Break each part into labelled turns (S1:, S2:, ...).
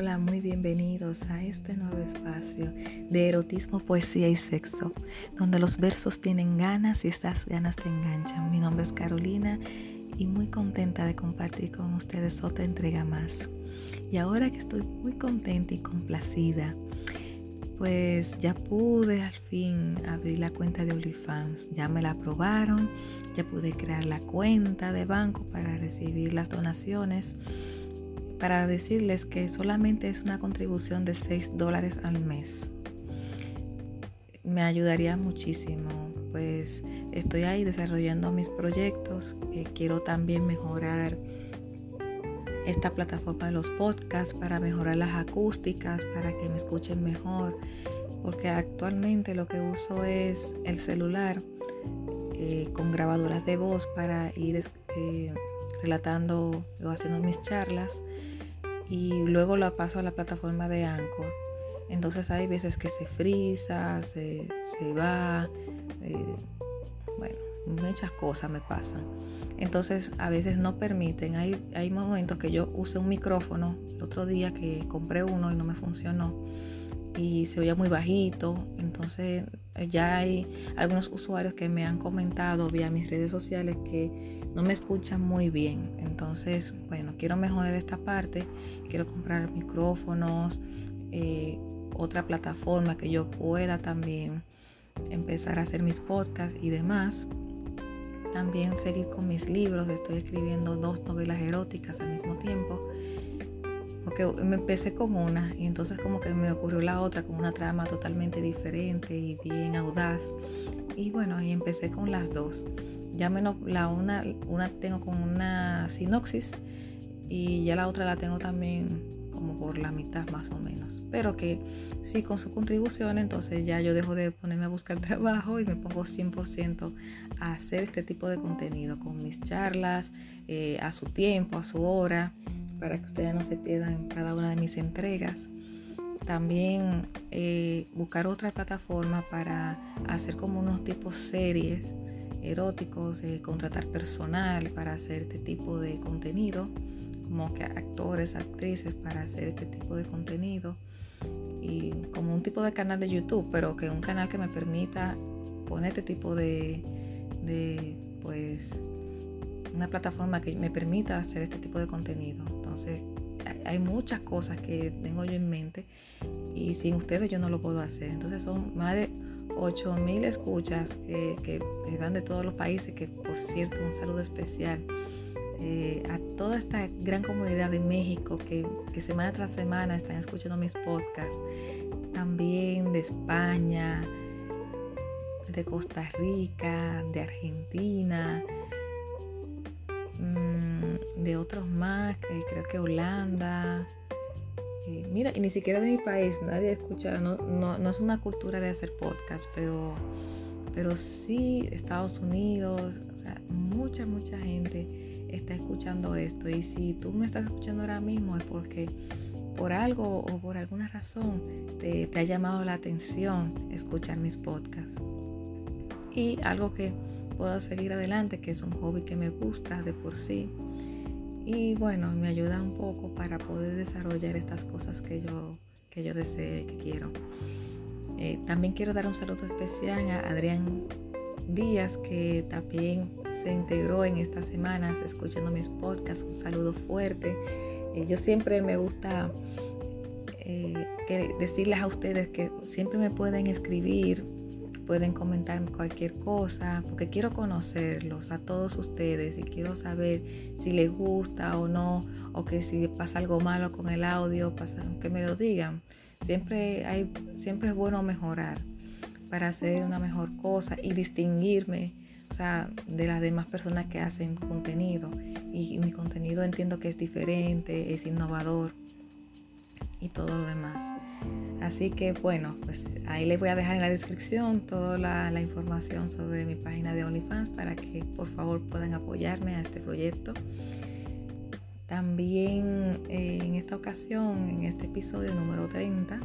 S1: Hola, muy bienvenidos a este nuevo espacio de erotismo, poesía y sexo, donde los versos tienen ganas y estas ganas te enganchan. Mi nombre es Carolina y muy contenta de compartir con ustedes otra entrega más. Y ahora que estoy muy contenta y complacida, pues ya pude al fin abrir la cuenta de OnlyFans. Ya me la aprobaron, ya pude crear la cuenta de banco para recibir las donaciones para decirles que solamente es una contribución de 6 dólares al mes. Me ayudaría muchísimo, pues estoy ahí desarrollando mis proyectos. Eh, quiero también mejorar esta plataforma de los podcasts para mejorar las acústicas, para que me escuchen mejor, porque actualmente lo que uso es el celular eh, con grabadoras de voz para ir eh, relatando o haciendo mis charlas y luego la paso a la plataforma de Anchor. Entonces hay veces que se frisa, se, va, eh, bueno, muchas cosas me pasan. Entonces a veces no permiten, hay, hay momentos que yo usé un micrófono, el otro día que compré uno y no me funcionó y se oía muy bajito, entonces ya hay algunos usuarios que me han comentado vía mis redes sociales que no me escuchan muy bien. Entonces, bueno, quiero mejorar esta parte. Quiero comprar micrófonos, eh, otra plataforma que yo pueda también empezar a hacer mis podcasts y demás. También seguir con mis libros. Estoy escribiendo dos novelas eróticas al mismo tiempo porque me empecé con una y entonces como que me ocurrió la otra con una trama totalmente diferente y bien audaz. Y bueno, ahí empecé con las dos. Ya menos la una, una tengo con una sinopsis y ya la otra la tengo también como por la mitad más o menos. Pero que sí con su contribución, entonces ya yo dejo de ponerme a buscar trabajo y me pongo 100% a hacer este tipo de contenido con mis charlas, eh, a su tiempo, a su hora para que ustedes no se pierdan cada una de mis entregas. También eh, buscar otra plataforma para hacer como unos tipos series eróticos, eh, contratar personal para hacer este tipo de contenido, como que actores, actrices para hacer este tipo de contenido y como un tipo de canal de YouTube, pero que un canal que me permita poner este tipo de, de pues una plataforma que me permita hacer este tipo de contenido. Entonces, hay muchas cosas que tengo yo en mente y sin ustedes yo no lo puedo hacer. Entonces, son más de 8000 escuchas que, que, van de todos los países, que por cierto, un saludo especial eh, a toda esta gran comunidad de México que, que semana tras semana están escuchando mis podcasts, también de España, de Costa Rica, de Argentina, de otros más, creo que Holanda. Mira, y ni siquiera de mi país, nadie escucha, no, no, es una cultura de hacer podcast, pero, pero sí Estados Unidos, o sea, mucha, mucha gente está escuchando esto. Y si tú me estás escuchando ahora mismo es porque por algo o por alguna razón te, te ha llamado la atención escuchar mis podcasts. Y algo que puedo seguir adelante, que es un hobby que me gusta de por sí y bueno, me ayuda un poco para poder desarrollar estas cosas que yo, que yo deseo y que quiero. Eh, también quiero dar un saludo especial a Adrián Díaz, que también se integró en estas semanas escuchando mis podcasts. Un saludo fuerte. Eh, yo siempre me gusta eh, decirles a ustedes que siempre me pueden escribir pueden comentar cualquier cosa, porque quiero conocerlos a todos ustedes y quiero saber si les gusta o no, o que si pasa algo malo con el audio, pasa, que me lo digan. Siempre, hay, siempre es bueno mejorar para hacer una mejor cosa y distinguirme o sea, de las demás personas que hacen contenido. Y mi contenido entiendo que es diferente, es innovador y todo lo demás. Así que bueno, pues ahí les voy a dejar en la descripción toda la, información sobre mi página de OnlyFans para que por favor puedan apoyarme a este proyecto. También eh, en esta ocasión, en este episodio número 30,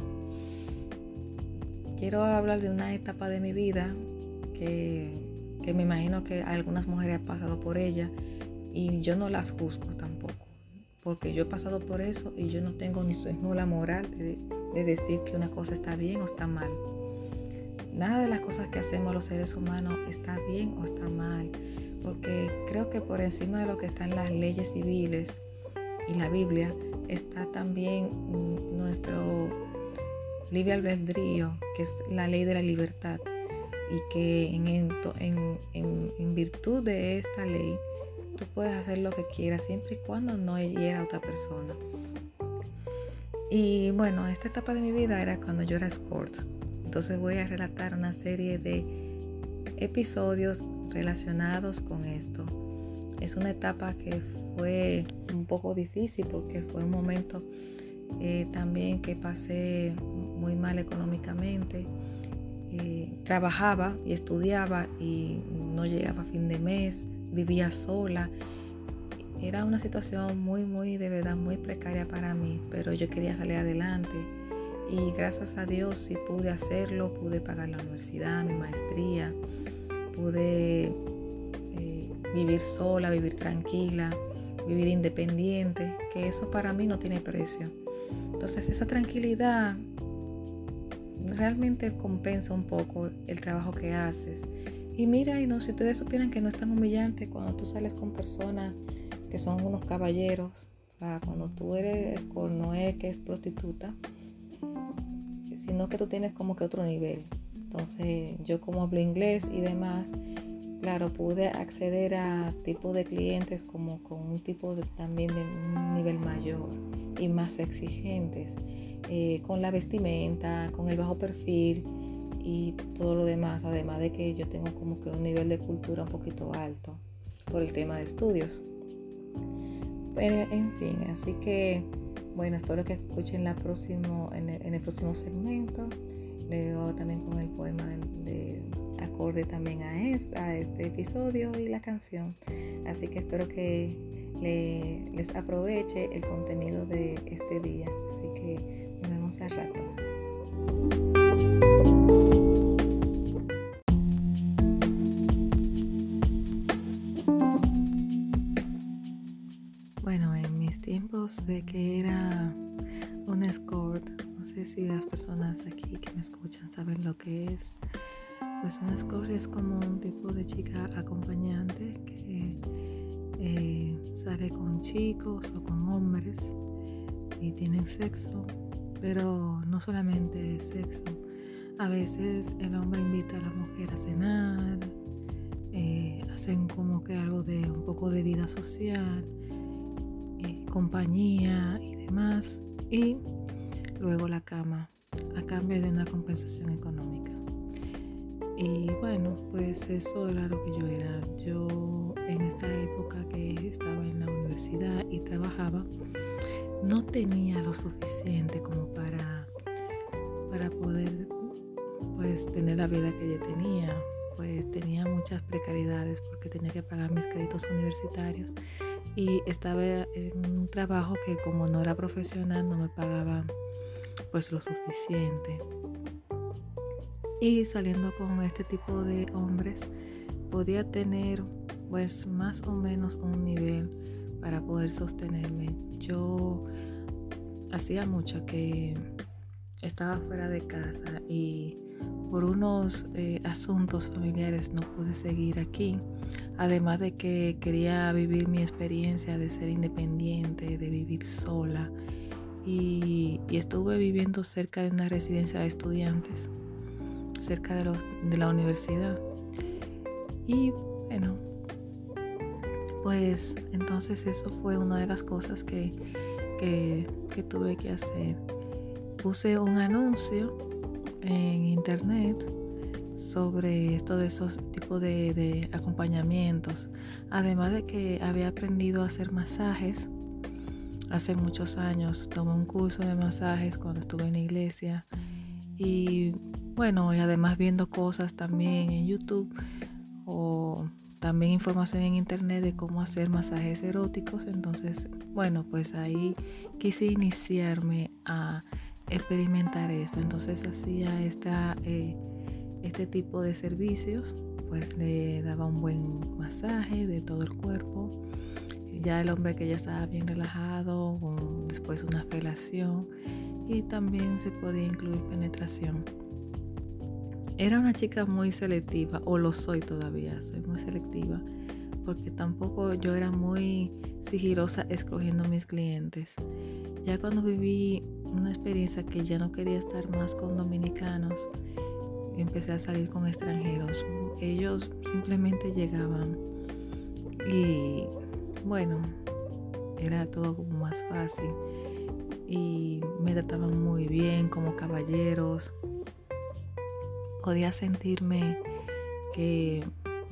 S1: quiero hablar de una etapa de mi vida que, que me imagino que algunas mujeres han pasado por ella y yo no las juzgo tampoco porque yo he pasado por eso y yo no tengo ni la moral de, de decir que una cosa está bien o está mal. Nada de las cosas que hacemos los seres humanos está bien o está mal, porque creo que por encima de lo que están las leyes civiles y la Biblia está también nuestro libre albedrío, que es la ley de la libertad, y que en virtud de esta ley tú puedes hacer lo que quieras siempre y cuando no hiera a otra persona. Y bueno, esta etapa de mi vida era cuando yo era escort. Entonces voy a relatar una serie de episodios relacionados con esto. Es una etapa que fue un poco difícil porque fue un momento eh, también que pasé muy mal económicamente. Eh, trabajaba y estudiaba y no llegaba a fin de mes vivía sola. Era una situación muy, muy, de verdad, muy precaria para mí, pero yo quería salir adelante. Y gracias a Dios sí pude hacerlo, pude pagar la universidad, mi maestría, pude eh, vivir sola, vivir tranquila, vivir independiente, que eso para mí no tiene precio. Entonces esa tranquilidad realmente compensa un poco el trabajo que haces y mira, y no, si ustedes supieran que no es tan humillante cuando tú sales con personas que son unos caballeros, o sea, cuando tú eres con Noé, que es prostituta, sino que tú tienes como que otro nivel. Entonces, yo como hablo inglés y demás, claro, pude acceder a tipo de clientes como con un tipo también de un nivel mayor y más exigentes, eh, con la vestimenta, con el bajo perfil y todo lo demás, además de que yo tengo como que un nivel de cultura un poquito alto por el tema de estudios. Pero en fin, así que bueno, espero que escuchen la próximo, en, el, próximo segmento. Leo también con el poema de, acorde también a, a este episodio y la canción. Así que espero que les aproveche el contenido de este día. Así que nos vemos al rato. Personas aquí que me escuchan saben lo que es. Pues un escort es como un tipo de chica acompañante que eh, sale con chicos o con hombres y tienen sexo, pero no solamente sexo. A veces el hombre invita a la mujer a cenar, eh, hacen como que algo de un poco de vida social compañía y demás. Y luego la cama a cambio de una compensación económica. Y bueno, pues eso era lo que yo era. Yo en esta época que estaba en la universidad y trabajaba, no tenía lo suficiente como para, para poder pues tener la vida que yo tenía. Pues tenía muchas precariedades porque tenía que pagar mis créditos universitarios y estaba en un trabajo que como no era profesional no me pagaba pues lo suficiente. Y saliendo con este tipo de hombres podía tener pues más o menos un nivel para poder sostenerme. Yo hacía mucho que estaba fuera de casa y por unos eh, asuntos familiares no pude seguir aquí Además de que quería vivir mi experiencia de ser independiente, de vivir sola. Y, estuve viviendo cerca de una residencia de estudiantes, cerca de, de la universidad. Y bueno, pues entonces eso fue una de las cosas que, que tuve que hacer. Puse un anuncio en internet sobre esto de esos tipos de, acompañamientos. Además de que había aprendido a hacer masajes hace muchos años. Tomé un curso de masajes cuando estuve en la iglesia. Y bueno, y además viendo cosas también en YouTube o también información en internet de cómo hacer masajes eróticos. Entonces, bueno, pues ahí quise iniciarme a experimentar esto. Entonces hacía esta... Eh, este tipo de servicios, pues le daba un buen masaje de todo el cuerpo, ya el hombre que ya estaba bien relajado, después una felación y también se podía incluir penetración. Era una chica muy selectiva, o lo soy todavía, soy muy selectiva, porque tampoco yo era muy sigilosa escogiendo mis clientes. Ya cuando viví una experiencia que ya no quería estar más con dominicanos, empecé a salir con extranjeros. Ellos simplemente llegaban y bueno, era todo como más fácil y me trataban muy bien como caballeros. Podía sentirme que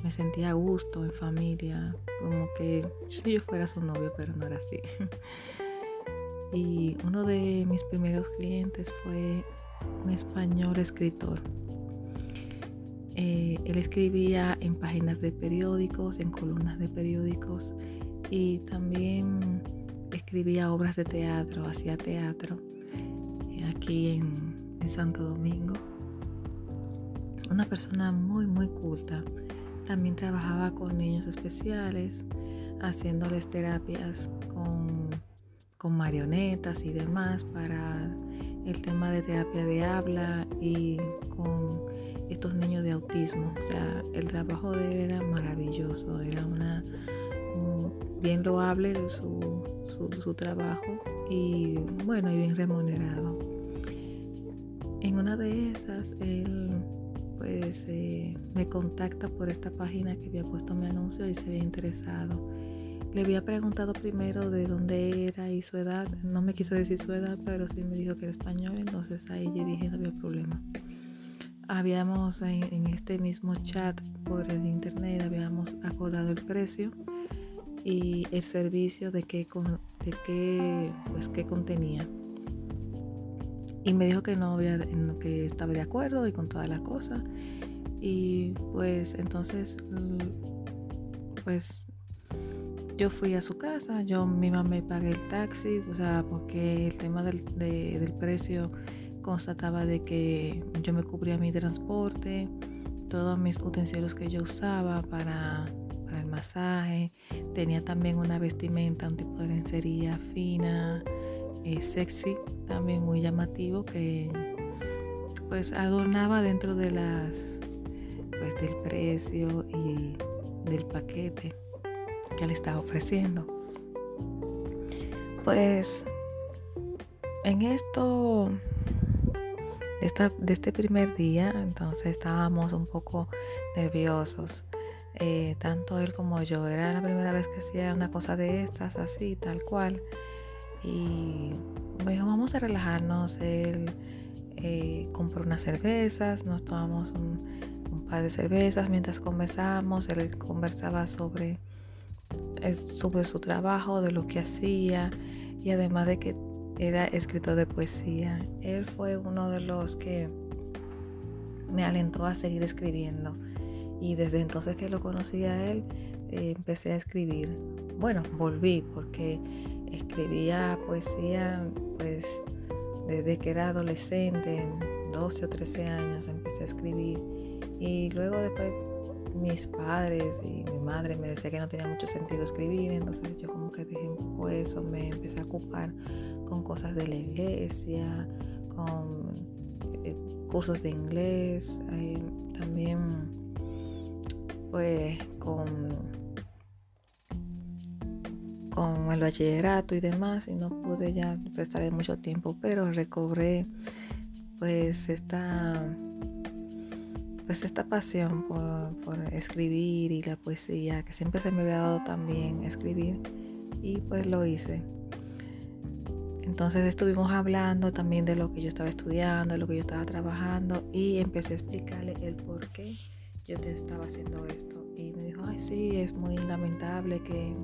S1: me sentía a gusto en familia, como que si yo fuera su novio, pero no era así. y uno de mis primeros clientes fue un español escritor. Eh, él escribía en páginas de periódicos, en columnas de periódicos y también escribía obras de teatro, hacía teatro eh, aquí en, Santo Domingo. Una persona muy, muy culta. También trabajaba con niños especiales, haciéndoles terapias con, con marionetas y demás para el tema de terapia de habla y con estos niños de autismo. O sea, el trabajo de él era maravilloso, era una bien loable su, su, trabajo y bueno, y bien remunerado. En una de esas, él pues eh, me contacta por esta página que había puesto mi anuncio y se había interesado. Le había preguntado primero de dónde era y su edad. No me quiso decir su edad, pero sí me dijo que era español, entonces ahí yo dije no había problema. Habíamos en este mismo chat por el internet, habíamos acordado el precio y el servicio de qué, de qué, pues, qué contenía. Y me dijo que no había, que estaba de acuerdo y con todas las cosas. Y pues entonces, pues yo fui a su casa, yo misma me pagué el taxi, o sea, porque el tema del, del precio constataba de que yo me cubría mi transporte, todos mis utensilios que yo usaba para el masaje. Tenía también una vestimenta, un tipo de lencería fina, eh, sexy, también muy llamativo que pues adornaba dentro de las pues del precio y del paquete que le estaba ofreciendo. Pues en esto de este primer día, entonces estábamos un poco nerviosos eh, tanto él como yo. Era la primera vez que hacía una cosa de estas, así, tal cual. Y me dijo, vamos a relajarnos. Él eh, compró unas cervezas, nos tomamos un, par de cervezas mientras conversábamos. Él conversaba sobre, eh, sobre su trabajo, de lo que hacía y además de que era escritor de poesía. Él fue uno de los que me alentó a seguir escribiendo y desde entonces que lo conocí a él, eh, empecé a escribir. Bueno, volví porque escribía poesía pues desde que era adolescente, 12 o 13 años empecé a escribir y luego después mis padres y mi madre me decía que no tenía mucho sentido escribir, entonces yo como que dije un poco eso, me empecé a ocupar con cosas de la iglesia, con eh, cursos de inglés, eh, también pues con, con el bachillerato y demás y no pude ya prestarle mucho tiempo, pero recobré pues esta pues esta pasión por, por, escribir y la poesía que siempre se me había dado también escribir y pues lo hice. Entonces estuvimos hablando también de lo que yo estaba estudiando, de lo que yo estaba trabajando y empecé a explicarle el por qué yo te estaba haciendo esto. Y me dijo, ay, sí, es muy lamentable que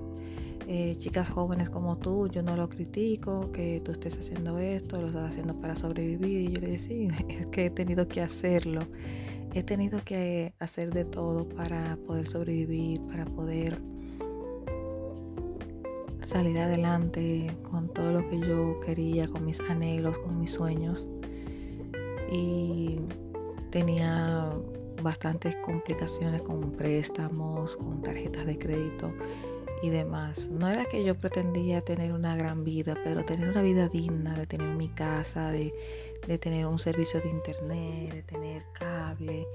S1: eh, chicas jóvenes como tú, yo no lo critico, que tú estés haciendo esto, lo estás haciendo para sobrevivir. Y yo le decía, sí, es que he tenido que hacerlo. He tenido que hacer de todo para poder sobrevivir, para poder salir adelante con todo lo que yo quería, con mis anhelos, con mis sueños. Y tenía bastantes complicaciones con préstamos, con tarjetas de crédito y demás. No era que yo pretendía tener una gran vida, pero tener una vida digna, de tener mi casa, de, de tener un servicio de internet, de tener cable,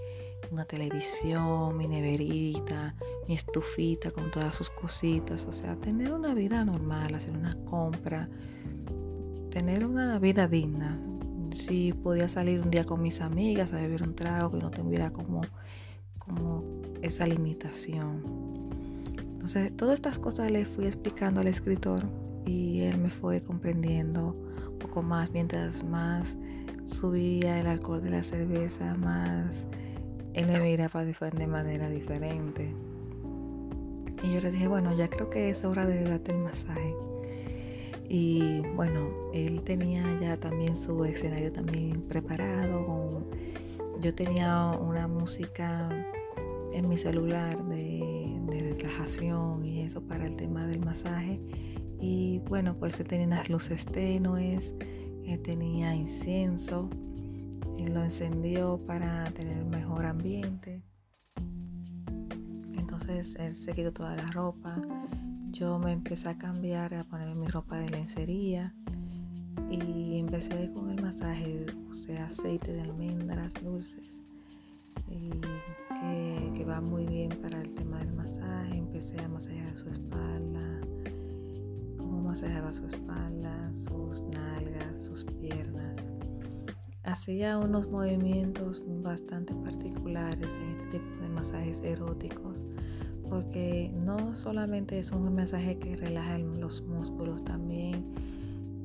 S1: una televisión, mi neverita, mi estufita con todas sus cositas. O sea, tener una vida normal, hacer una compra, tener una vida digna. Si podía salir un día con mis amigas a beber un trago que no tuviera como, como esa limitación. Entonces, todas estas cosas le fui explicando al escritor y él me fue comprendiendo un poco más mientras más subía el alcohol de la cerveza, más él me miraba de manera diferente. Y yo le dije, bueno, ya creo que es hora de darte el masaje. Y bueno, él tenía ya también su escenario también preparado. yo tenía una música en mi celular de, relajación y eso para el tema del masaje. Y bueno, pues él tenía unas luces tenues, él tenía incienso y lo encendió para tener mejor ambiente. Entonces él se quitó toda la ropa. Yo me empecé a cambiar, a ponerme mi ropa de lencería y empecé con el masaje. Usé aceite de almendras dulces y que, que va muy bien para el tema del masaje. Empecé a masajear su espalda, cómo masajeaba su espalda, sus nalgas, sus piernas hacía unos movimientos bastante particulares en este tipo de masajes eróticos porque no solamente es un masaje que relaja los músculos, también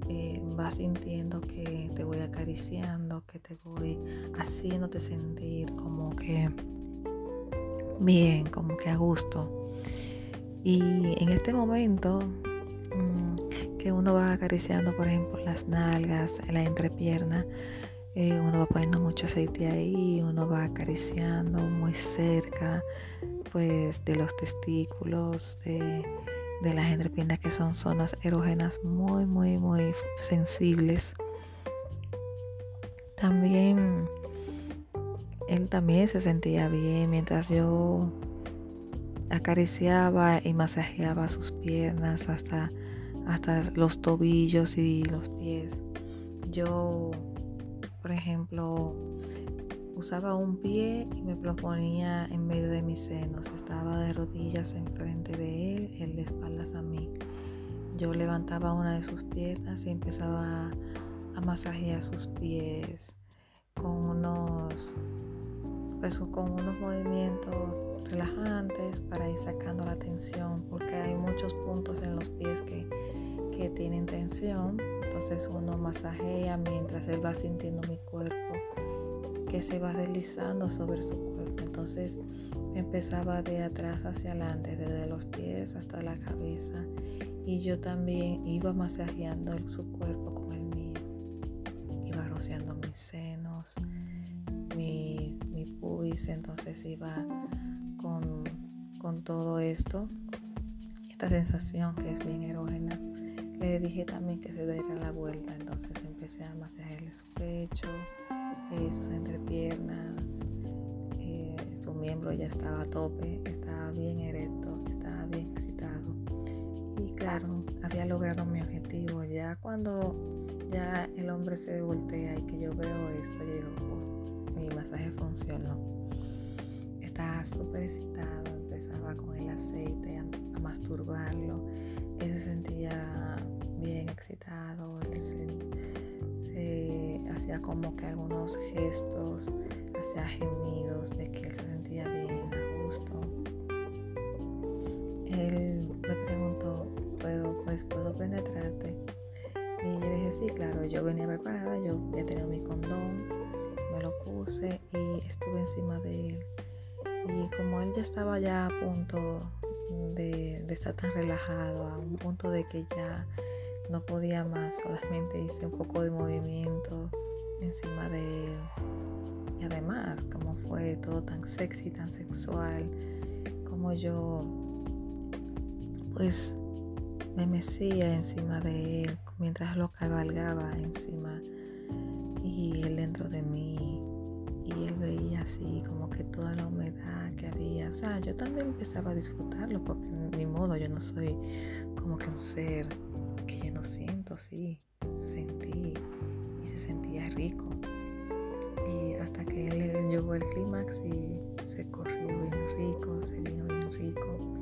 S1: eh, vas sintiendo que te voy acariciando, que te voy haciéndote sentir como que bien, como que a gusto. Y en este momento mm, que uno va acariciando, por ejemplo, las nalgas, la entrepierna, eh, uno va poniendo mucho aceite ahí, uno va acariciando muy cerca pues de los testículos, de, de las entrepiernas que son zonas erógenas muy, muy, muy sensibles. También él también se sentía bien mientras yo acariciaba y masajeaba sus piernas hasta, hasta los tobillos y los pies. Yo por ejemplo, usaba un pie y me lo ponía en medio de mis senos. Estaba de rodillas enfrente de él, él de espaldas a mí. Yo levantaba una de sus piernas y empezaba a masajear sus pies con unos, pues, con unos movimientos relajantes para ir sacando la tensión, porque hay muchos puntos en los pies que, que tienen tensión entonces uno masajea mientras él va sintiendo mi cuerpo que se va deslizando sobre su cuerpo. Entonces empezaba de atrás hacia adelante, desde los pies hasta la cabeza. Y yo también iba masajeando su cuerpo con el mío. Iba rociando mis senos, mi, mi pubis. Entonces iba con, con todo esto. Esta sensación que es bien erógena le dije también que se diera la vuelta, entonces empecé a masajearle su pecho, eh, sus entrepiernas, eh, su miembro ya estaba a tope, estaba bien erecto, estaba bien excitado. Y claro, había logrado mi objetivo. Ya cuando ya el hombre se voltea y que yo veo esto, yo digo, oh, mi masaje funcionó. Estaba súper excitado, empezaba con el aceite a, a masturbarlo. Él se sentía bien excitado, se, hacía como que algunos gestos, hacía gemidos de que él se sentía bien, a gusto. Él me preguntó, ¿Puedo, pues puedo penetrarte? Y yo le dije, sí, claro, yo venía preparada, yo había tenido mi condón, me lo puse y estuve encima de él. Y como él ya estaba ya a punto de, estar tan relajado, a un punto de que ya no podía más, solamente hice un poco de movimiento encima de él. Y además, como fue todo tan sexy, tan sexual, como yo pues me mecía encima de él mientras lo cabalgaba encima y él dentro de mí y él veía así como que toda la humedad que había. O sea, yo también empezaba a disfrutarlo porque ni modo, yo no soy como que un ser que yo no siento, sí, sentí y se sentía rico. Y hasta que él llegó el clímax y se corrió bien rico, se vino bien rico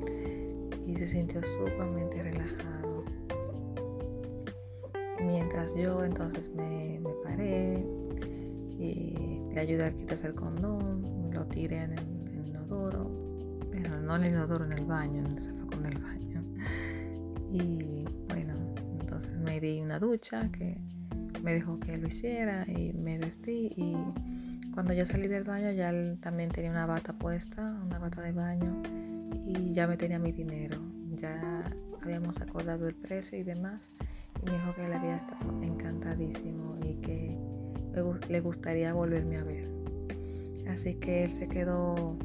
S1: y se sintió sumamente relajado. Mientras yo entonces me, me paré, y le ayudé a quitarse el condón, lo tiré en el, inodoro, pero no en el inodoro, en el baño, en el zafacón del baño. Y bueno, entonces me di una ducha que me dejó que lo hiciera y me vestí y cuando yo salí del baño ya él también tenía una bata puesta, una bata de baño y ya me tenía mi dinero. Ya habíamos acordado el precio y demás y me dijo que él había estado encantadísimo y que le gustaría volverme a ver. Así que él se quedó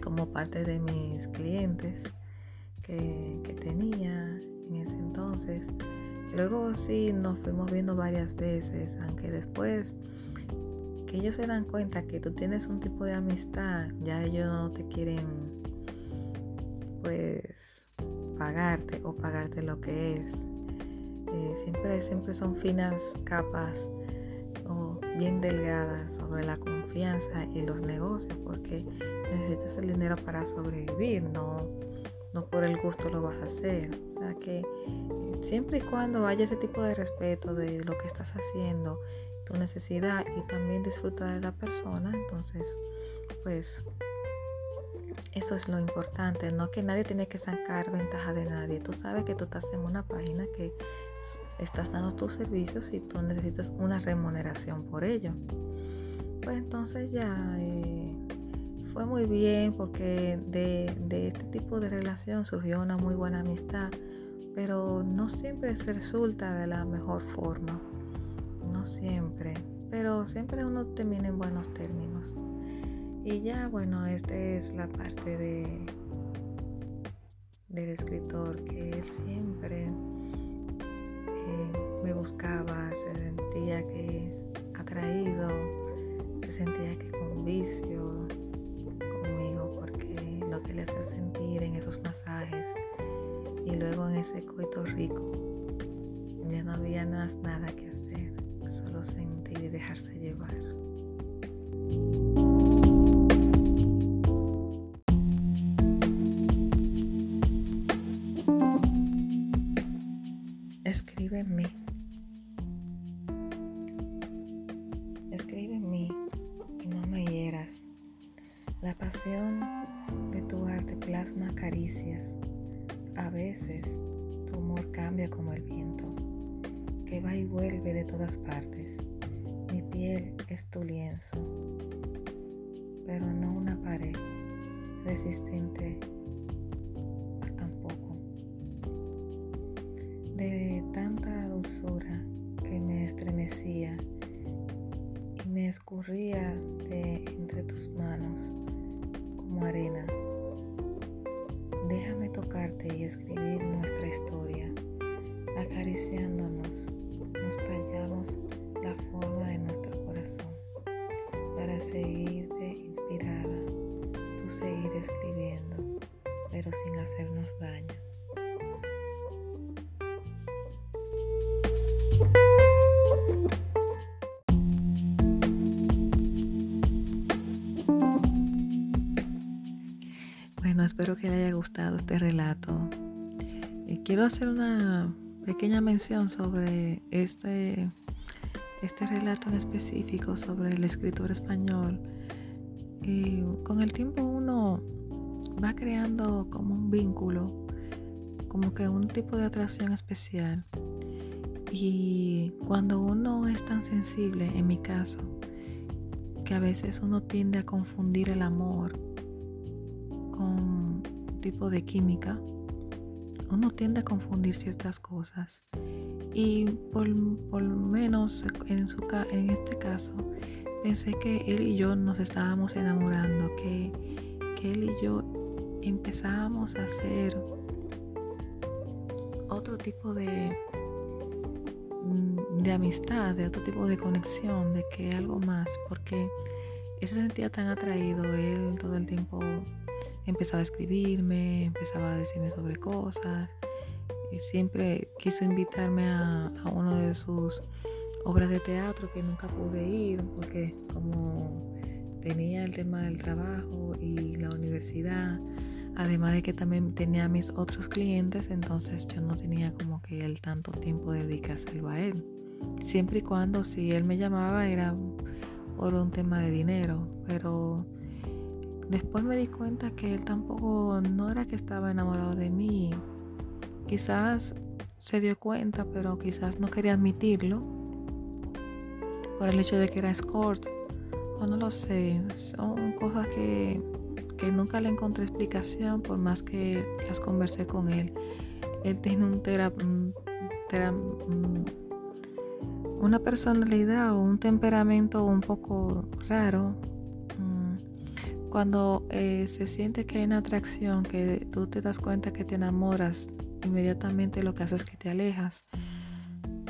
S1: como parte de mis clientes que, tenía en ese entonces. Luego sí nos fuimos viendo varias veces, aunque después que ellos se dan cuenta que tú tienes un tipo de amistad, ya ellos no te quieren pues pagarte o pagarte lo que es. Eh, siempre, siempre son finas capas bien delgada sobre la confianza y los negocios porque necesitas el dinero para sobrevivir, no, no por el gusto lo vas a hacer. Sea que eh, siempre y cuando haya ese tipo de respeto de lo que estás haciendo, tu necesidad y también disfrutar de la persona, entonces pues eso es lo importante, no que nadie tiene que sacar ventaja de nadie. Tú sabes que tú estás en una página que estás dando tus servicios y tú necesitas una remuneración por ello. Pues entonces ya eh, fue muy bien porque de, de este tipo de relación surgió una muy buena amistad, pero no siempre se resulta de la mejor forma. No siempre, pero siempre uno termina en buenos términos. Y ya, bueno, esta es la parte de del escritor que siempre eh, me buscaba, se sentía que atraído, se sentía que con vicio conmigo porque lo que le hacía sentir en esos masajes y luego en ese coito rico ya no había más nada que hacer, solo sentir y dejarse llevar. De todas partes. Mi piel es tu lienzo, pero no una pared resistente de tanta dulzura que me estremecía y me escurría de entre tus manos como arena. Déjame tocarte y escribir nuestra historia. Acariciándonos, nos tallamos la forma de nuestro corazón para seguirte inspirada, tú seguir escribiendo, pero sin hacernos daño. Bueno, espero que le haya gustado este relato. Eh, quiero hacer una pequeña mención sobre este, este relato en específico, sobre el escritor español. Y con el tiempo uno va creando como un vínculo, como que un tipo de atracción especial. Y cuando uno es tan sensible, en mi caso, que a veces uno tiende a confundir el amor con un tipo de química, uno tiende a confundir ciertas cosas. Y por, lo menos en, su, en este caso, pensé que él y yo nos estábamos enamorando, que, que él y yo empezábamos a hacer otro tipo de mm, de amistad, de otro tipo de conexión, de que algo más, porque él se sentía tan atraído, él todo el tiempo empezaba a escribirme, empezaba a decirme sobre cosas, y siempre quiso invitarme a, a uno de sus obras de teatro que nunca pude ir porque como tenía el tema del trabajo y la universidad, además de que también tenía mis otros clientes, entonces yo no tenía como que el tanto tiempo de dedicárselo a él. Siempre y cuando si él me llamaba era por un tema de dinero, pero después me di cuenta que él tampoco no era que estaba enamorado de mí. Quizás se dio cuenta, pero quizás no quería admitirlo por el hecho de que era escort no lo sé, son cosas que, nunca le encontré explicación por más que las conversé con él. Él tiene un mm, mm, una personalidad o un temperamento un poco raro. Cuando eh, se siente que hay una atracción, que tú te das cuenta que te enamoras, inmediatamente lo que haces es que te alejas.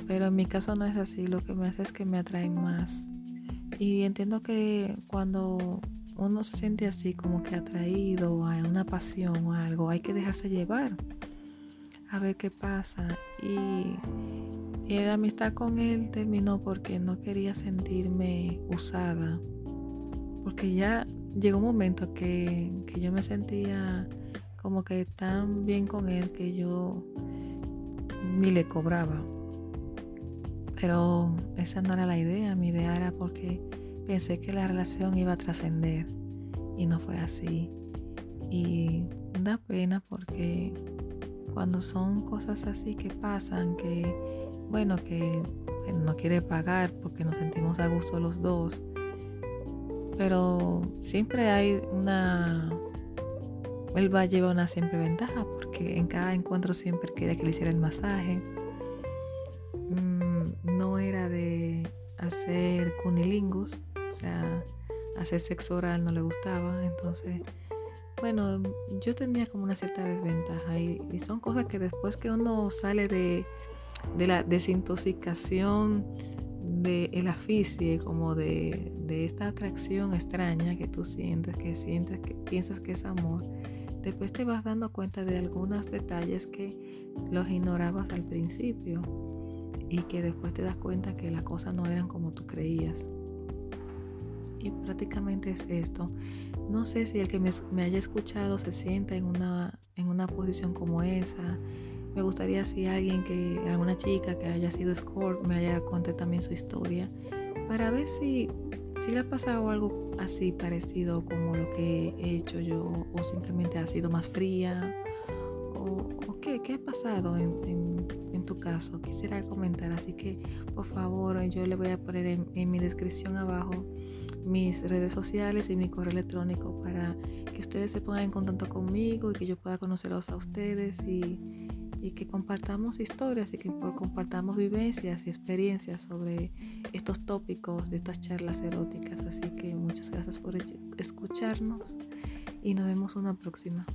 S1: Pero en mi caso no es así, lo que me hace es que me atrae más. Y entiendo que cuando uno se siente así como que atraído a una pasión o algo, hay que dejarse llevar a ver qué pasa. Y, la amistad con él terminó porque no quería sentirme usada. Porque ya llegó un momento que, que yo me sentía como que tan bien con él que yo ni le cobraba. Pero esa no era la idea, mi idea era porque pensé que la relación iba a trascender y no fue así. Y da pena porque cuando son cosas así que pasan, que bueno, que no quiere pagar porque nos sentimos a gusto los dos, pero siempre hay una él va a llevar una siempre ventaja porque en cada encuentro siempre quería que le hiciera el masaje. Hacer cunilingus, o sea, hacer sexo oral no le gustaba, entonces, bueno, yo tenía como una cierta desventaja y, son cosas que después que uno sale de, la desintoxicación de el aficie, como de, de esta atracción extraña que tú sientes, que sientes, que piensas que es amor, después te vas dando cuenta de algunos detalles que los ignorabas al principio y que después te das cuenta que las cosas no eran como tú creías. Y prácticamente es esto. No sé si el que me, haya escuchado se sienta en una, en una posición como esa. Me gustaría si alguien que, alguna chica que haya sido escort me haya contado también su historia para ver si, si le ha pasado algo así parecido como lo que he hecho yo o simplemente ha sido más fría o, qué, qué ha pasado en tu caso. Quisiera comentar, así que por favor yo le voy a poner en, mi descripción abajo mis redes sociales y mi correo electrónico para que ustedes se pongan en contacto conmigo y que yo pueda conocerlos a ustedes y, y que compartamos historias y que compartamos vivencias y experiencias sobre estos tópicos de estas charlas eróticas. Así que muchas gracias por escucharnos y nos vemos una próxima.